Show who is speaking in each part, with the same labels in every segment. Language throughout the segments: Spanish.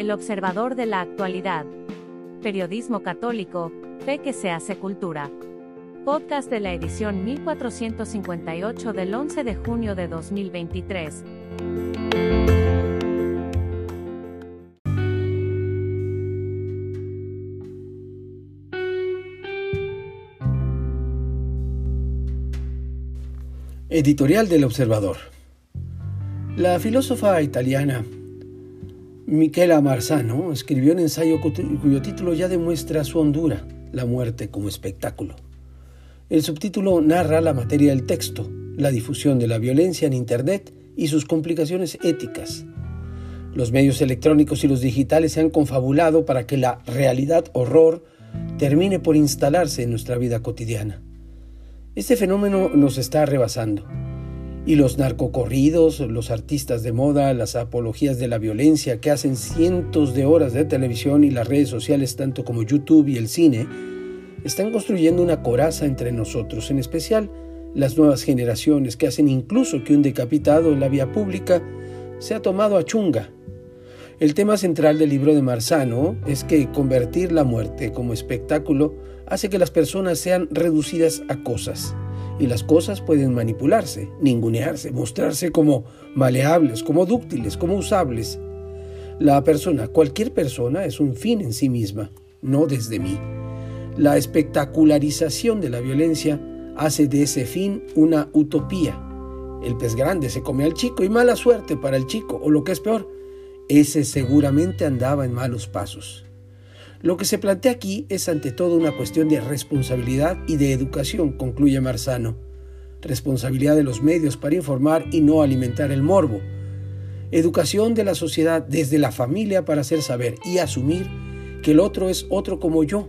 Speaker 1: El observador de la actualidad. Periodismo católico, fe que se hace cultura. Podcast de la edición 1458 del 11 de junio de 2023.
Speaker 2: Editorial del Observador. La filósofa italiana Michela Marzano escribió un ensayo cuyo título ya demuestra su hondura, la muerte como espectáculo. El subtítulo narra la materia del texto, la difusión de la violencia en Internet y sus complicaciones éticas. Los medios electrónicos y los digitales se han confabulado para que la realidad horror termine por instalarse en nuestra vida cotidiana. Este fenómeno nos está rebasando. Y los narcocorridos, los artistas de moda, las apologías de la violencia que hacen cientos de horas de televisión y las redes sociales, tanto como YouTube y el cine, están construyendo una coraza entre nosotros, en especial las nuevas generaciones que hacen incluso que un decapitado en la vía pública sea tomado a chunga. El tema central del libro de Marzano es que convertir la muerte como espectáculo hace que las personas sean reducidas a cosas. Y las cosas pueden manipularse, ningunearse, mostrarse como maleables, como dúctiles, como usables. La persona, cualquier persona, es un fin en sí misma, no desde mí. La espectacularización de la violencia hace de ese fin una utopía. El pez grande se come al chico y mala suerte para el chico, o lo que es peor, ese seguramente andaba en malos pasos. Lo que se plantea aquí es ante todo una cuestión de responsabilidad y de educación, concluye Marzano. Responsabilidad de los medios para informar y no alimentar el morbo. Educación de la sociedad desde la familia para hacer saber y asumir que el otro es otro como yo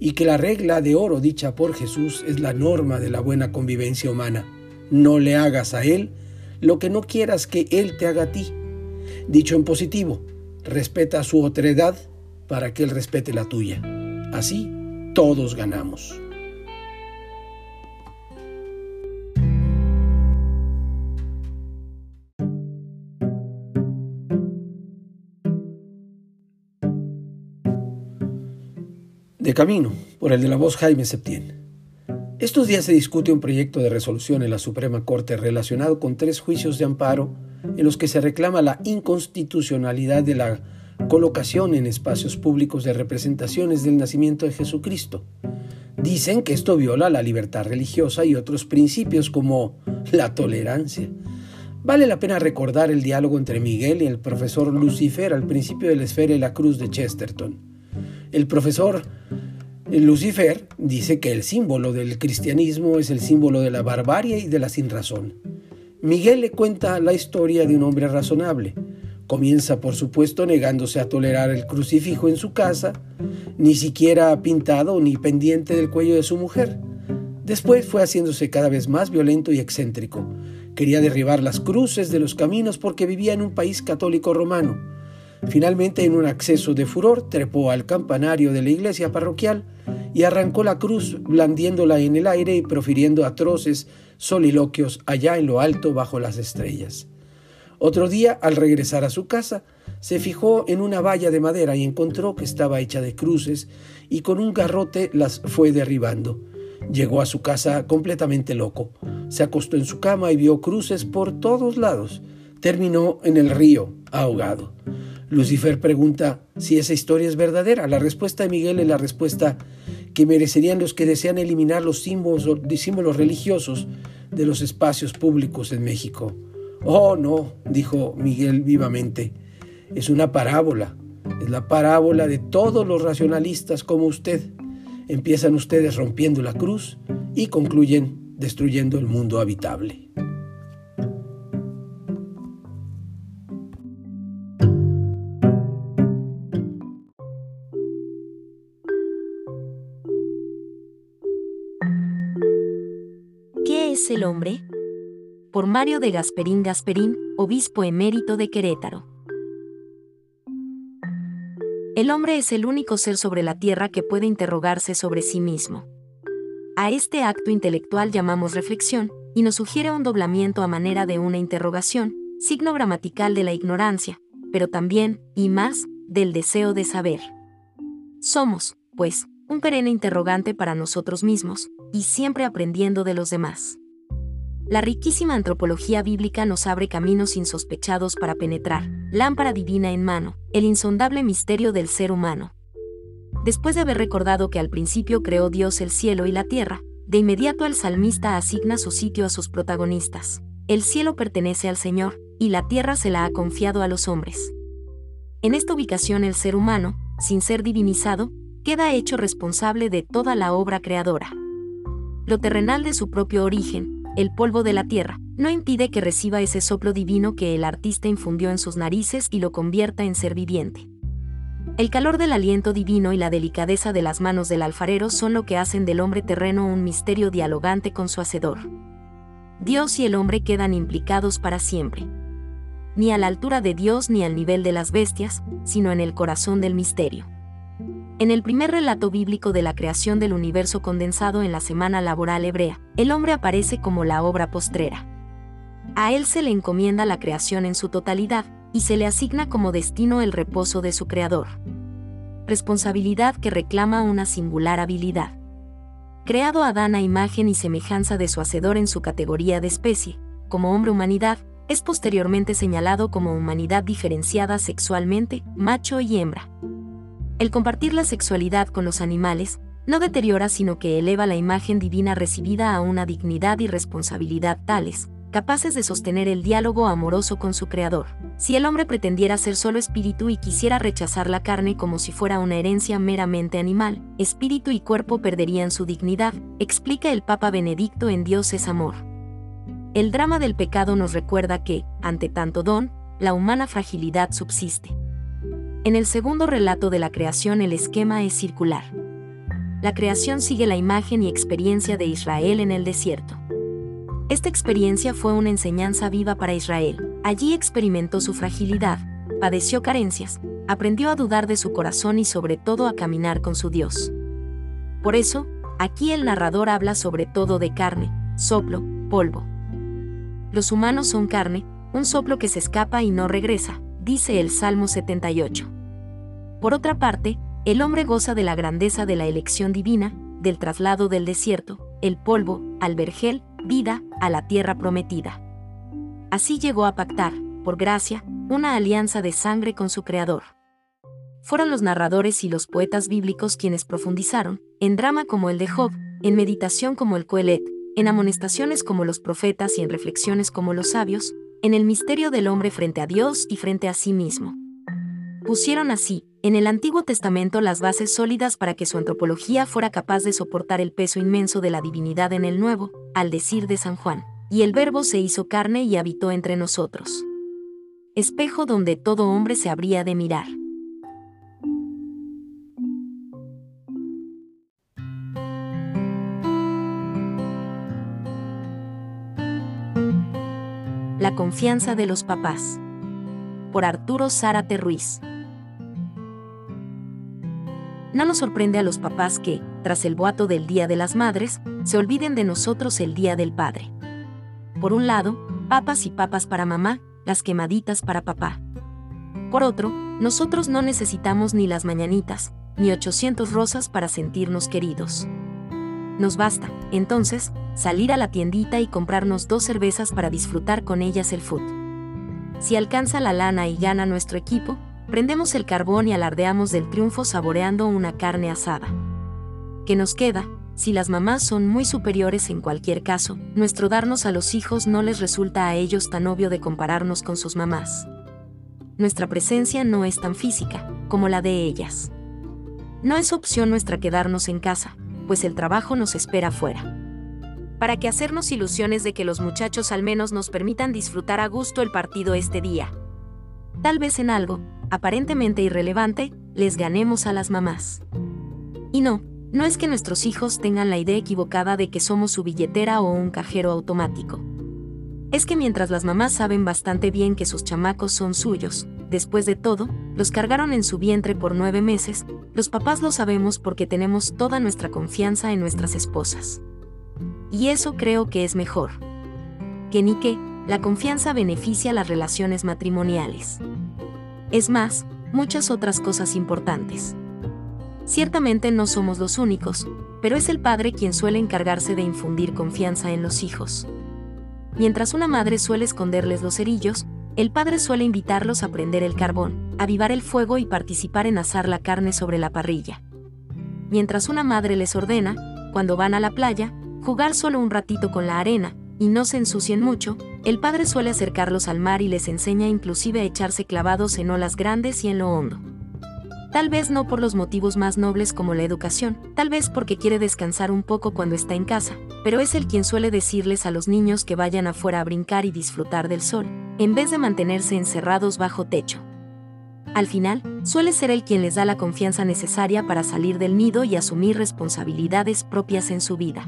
Speaker 2: y que la regla de oro dicha por Jesús es la norma de la buena convivencia humana. No le hagas a él lo que no quieras que él te haga a ti. Dicho en positivo, respeta su otredad para que Él respete la tuya. Así todos ganamos. De camino, por el de la voz Jaime Septién. Estos días se discute un proyecto de resolución en la Suprema Corte relacionado con tres juicios de amparo en los que se reclama la inconstitucionalidad de la colocación en espacios públicos de representaciones del nacimiento de Jesucristo. Dicen que esto viola la libertad religiosa y otros principios como la tolerancia. Vale la pena recordar el diálogo entre Miguel y el profesor Lucifer al principio de la esfera y la cruz de Chesterton. El profesor Lucifer dice que el símbolo del cristianismo es el símbolo de la barbarie y de la sinrazón. Miguel le cuenta la historia de un hombre razonable, Comienza, por supuesto, negándose a tolerar el crucifijo en su casa, ni siquiera pintado ni pendiente del cuello de su mujer. Después fue haciéndose cada vez más violento y excéntrico. Quería derribar las cruces de los caminos porque vivía en un país católico romano. Finalmente, en un acceso de furor, trepó al campanario de la iglesia parroquial y arrancó la cruz, blandiéndola en el aire y profiriendo atroces soliloquios allá en lo alto bajo las estrellas. Otro día, al regresar a su casa, se fijó en una valla de madera y encontró que estaba hecha de cruces y con un garrote las fue derribando. Llegó a su casa completamente loco. Se acostó en su cama y vio cruces por todos lados. Terminó en el río, ahogado. Lucifer pregunta si esa historia es verdadera. La respuesta de Miguel es la respuesta que merecerían los que desean eliminar los símbolos, símbolos religiosos de los espacios públicos en México. Oh, no, dijo Miguel vivamente, es una parábola, es la parábola de todos los racionalistas como usted. Empiezan ustedes rompiendo la cruz y concluyen destruyendo el mundo habitable.
Speaker 1: ¿Qué es el hombre? Por Mario de Gasperín Gasperín, obispo emérito de Querétaro. El hombre es el único ser sobre la tierra que puede interrogarse sobre sí mismo. A este acto intelectual llamamos reflexión, y nos sugiere un doblamiento a manera de una interrogación, signo gramatical de la ignorancia, pero también, y más,
Speaker 3: del deseo de saber. Somos, pues, un perenne interrogante para nosotros mismos, y siempre aprendiendo de los demás. La riquísima antropología bíblica nos abre caminos insospechados para penetrar, lámpara divina en mano, el insondable misterio del ser humano. Después de haber recordado que al principio creó Dios el cielo y la tierra, de inmediato el salmista asigna su sitio a sus protagonistas. El cielo pertenece al Señor, y la tierra se la ha confiado a los hombres. En esta ubicación el ser humano, sin ser divinizado, queda hecho responsable de toda la obra creadora. Lo terrenal de su propio origen, el polvo de la tierra, no impide que reciba ese soplo divino que el artista infundió en sus narices y lo convierta en ser viviente. El calor del aliento divino y la delicadeza de las manos del alfarero son lo que hacen del hombre terreno un misterio dialogante con su hacedor. Dios y el hombre quedan implicados para siempre. Ni a la altura de Dios ni al nivel de las bestias, sino en el corazón del misterio. En el primer relato bíblico de la creación del universo condensado en la semana laboral hebrea, el hombre aparece como la obra postrera. A él se le encomienda la creación en su totalidad, y se le asigna como destino el reposo de su Creador. Responsabilidad que reclama una singular habilidad. Creado Adán a imagen y semejanza de su Hacedor en su categoría de especie, como hombre-humanidad, es posteriormente señalado como humanidad diferenciada sexualmente, macho y hembra. El compartir la sexualidad con los animales no deteriora sino que eleva la imagen divina recibida a una dignidad y responsabilidad tales, capaces de sostener el diálogo amoroso con su Creador. Si el hombre pretendiera ser solo espíritu y quisiera rechazar la carne como si fuera una herencia meramente animal, espíritu y cuerpo perderían su dignidad, explica el Papa Benedicto en Dios es amor. El drama del pecado nos recuerda que, ante tanto don, la humana fragilidad subsiste. En el segundo relato de la creación el esquema es circular. La creación sigue la imagen y experiencia de Israel en el desierto. Esta experiencia fue una enseñanza viva para Israel. Allí experimentó su fragilidad, padeció carencias, aprendió a dudar de su corazón y sobre todo a caminar con su Dios. Por eso, aquí el narrador habla sobre todo de carne, soplo, polvo. Los humanos son carne, un soplo que se escapa y no regresa, dice el Salmo 78. Por otra parte, el hombre goza de la grandeza de la elección divina, del traslado del desierto, el polvo, al vergel, vida, a la tierra prometida. Así llegó a pactar, por gracia, una alianza de sangre con su Creador. Fueron los narradores y los poetas bíblicos quienes profundizaron, en drama como el de Job, en meditación como el Coelet, en amonestaciones como los profetas y en reflexiones como los sabios, en el misterio del hombre frente a Dios y frente a sí mismo. Pusieron así, en el Antiguo Testamento las bases sólidas para que su antropología fuera capaz de soportar el peso inmenso de la divinidad en el Nuevo, al decir de San Juan, y el Verbo se hizo carne y habitó entre nosotros. Espejo donde todo hombre se habría de mirar. La confianza de los papás. Por Arturo Zárate Ruiz. No nos sorprende a los papás que, tras el boato del Día de las Madres, se olviden de nosotros el Día del Padre. Por un lado, papas y papas para mamá, las quemaditas para papá. Por otro, nosotros no necesitamos ni las mañanitas, ni 800 rosas para sentirnos queridos. Nos basta, entonces, salir a la tiendita y comprarnos dos cervezas para disfrutar con ellas el foot. Si alcanza la lana y gana nuestro equipo, Prendemos el carbón y alardeamos del triunfo saboreando una carne asada. ¿Qué nos queda? Si las mamás son muy superiores en cualquier caso, nuestro darnos a los hijos no les resulta a ellos tan obvio de compararnos con sus mamás. Nuestra presencia no es tan física como la de ellas. No es opción nuestra quedarnos en casa, pues el trabajo nos espera afuera. ¿Para qué hacernos ilusiones de que los muchachos al menos nos permitan disfrutar a gusto el partido este día? Tal vez en algo, aparentemente irrelevante, les ganemos a las mamás. Y no, no es que nuestros hijos tengan la idea equivocada de que somos su billetera o un cajero automático. Es que mientras las mamás saben bastante bien que sus chamacos son suyos, después de todo, los cargaron en su vientre por nueve meses, los papás lo sabemos porque tenemos toda nuestra confianza en nuestras esposas. Y eso creo que es mejor. Que ni que, la confianza beneficia las relaciones matrimoniales. Es más, muchas otras cosas importantes. Ciertamente no somos los únicos, pero es el padre quien suele encargarse de infundir confianza en los hijos. Mientras una madre suele esconderles los cerillos, el padre suele invitarlos a prender el carbón, avivar el fuego y participar en asar la carne sobre la parrilla. Mientras una madre les ordena, cuando van a la playa, jugar solo un ratito con la arena, y no se ensucien mucho, el padre suele acercarlos al mar y les enseña inclusive a echarse clavados en olas grandes y en lo hondo. Tal vez no por los motivos más nobles como la educación, tal vez porque quiere descansar un poco cuando está en casa, pero es el quien suele decirles a los niños que vayan afuera a brincar y disfrutar del sol, en vez de mantenerse encerrados bajo techo. Al final, suele ser el quien les da la confianza necesaria para salir del nido y asumir responsabilidades propias en su vida.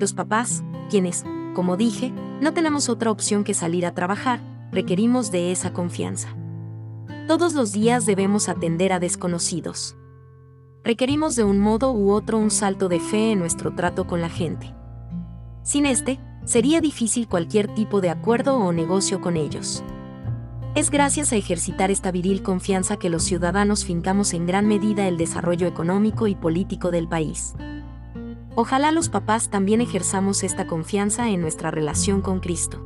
Speaker 3: Los papás, quienes, como dije, no tenemos otra opción que salir a trabajar, requerimos de esa confianza. Todos los días debemos atender a desconocidos. Requerimos de un modo u otro un salto de fe en nuestro trato con la gente. Sin este, sería difícil cualquier tipo de acuerdo o negocio con ellos. Es gracias a ejercitar esta viril confianza que los ciudadanos fincamos en gran medida el desarrollo económico y político del país. Ojalá los papás también ejerzamos esta confianza en nuestra relación con Cristo.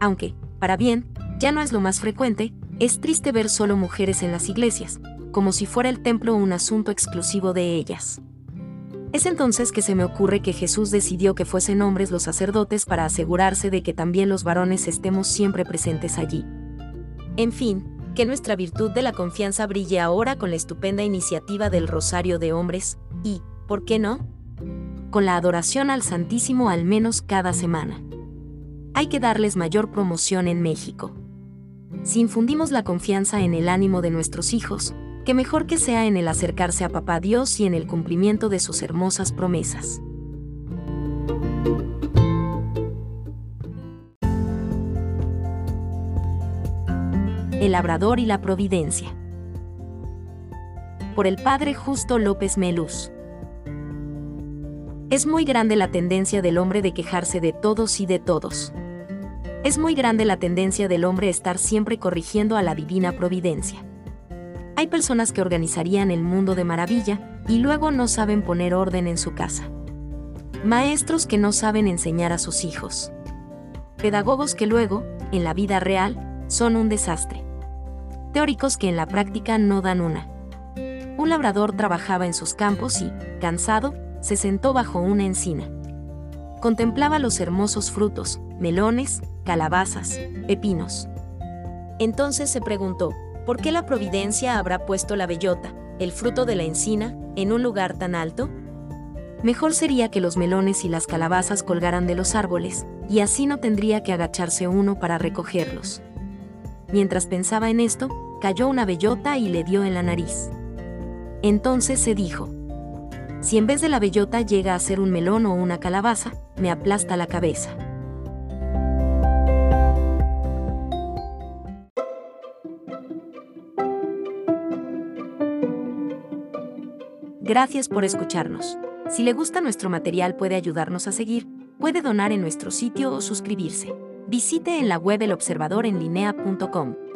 Speaker 3: Aunque, para bien, ya no es lo más frecuente, es triste ver solo mujeres en las iglesias, como si fuera el templo un asunto exclusivo de ellas. Es entonces que se me ocurre que Jesús decidió que fuesen hombres los sacerdotes para asegurarse de que también los varones estemos siempre presentes allí. En fin, que nuestra virtud de la confianza brille ahora con la estupenda iniciativa del Rosario de Hombres, y, ¿por qué no? Con la adoración al Santísimo al menos cada semana. Hay que darles mayor promoción en México si infundimos la confianza en el ánimo de nuestros hijos, que mejor que sea en el acercarse a Papá Dios y en el cumplimiento de sus hermosas promesas. El labrador y la providencia. Por el padre Justo López Melús. Es muy grande la tendencia del hombre de quejarse de todos y de todos. Es muy grande la tendencia del hombre estar siempre corrigiendo a la divina providencia. Hay personas que organizarían el mundo de maravilla y luego no saben poner orden en su casa. Maestros que no saben enseñar a sus hijos. Pedagogos que luego, en la vida real, son un desastre. Teóricos que en la práctica no dan una. Un labrador trabajaba en sus campos y, cansado, se sentó bajo una encina. Contemplaba los hermosos frutos, melones, calabazas, pepinos. Entonces se preguntó, ¿por qué la providencia habrá puesto la bellota, el fruto de la encina, en un lugar tan alto? Mejor sería que los melones y las calabazas colgaran de los árboles, y así no tendría que agacharse uno para recogerlos. Mientras pensaba en esto, cayó una bellota y le dio en la nariz. Entonces se dijo, si en vez de la bellota llega a ser un melón o una calabaza, me aplasta la cabeza. Gracias por escucharnos. Si le gusta nuestro material puede ayudarnos a seguir, puede donar en nuestro sitio o suscribirse. Visite en la web elobservadorenlinea.com.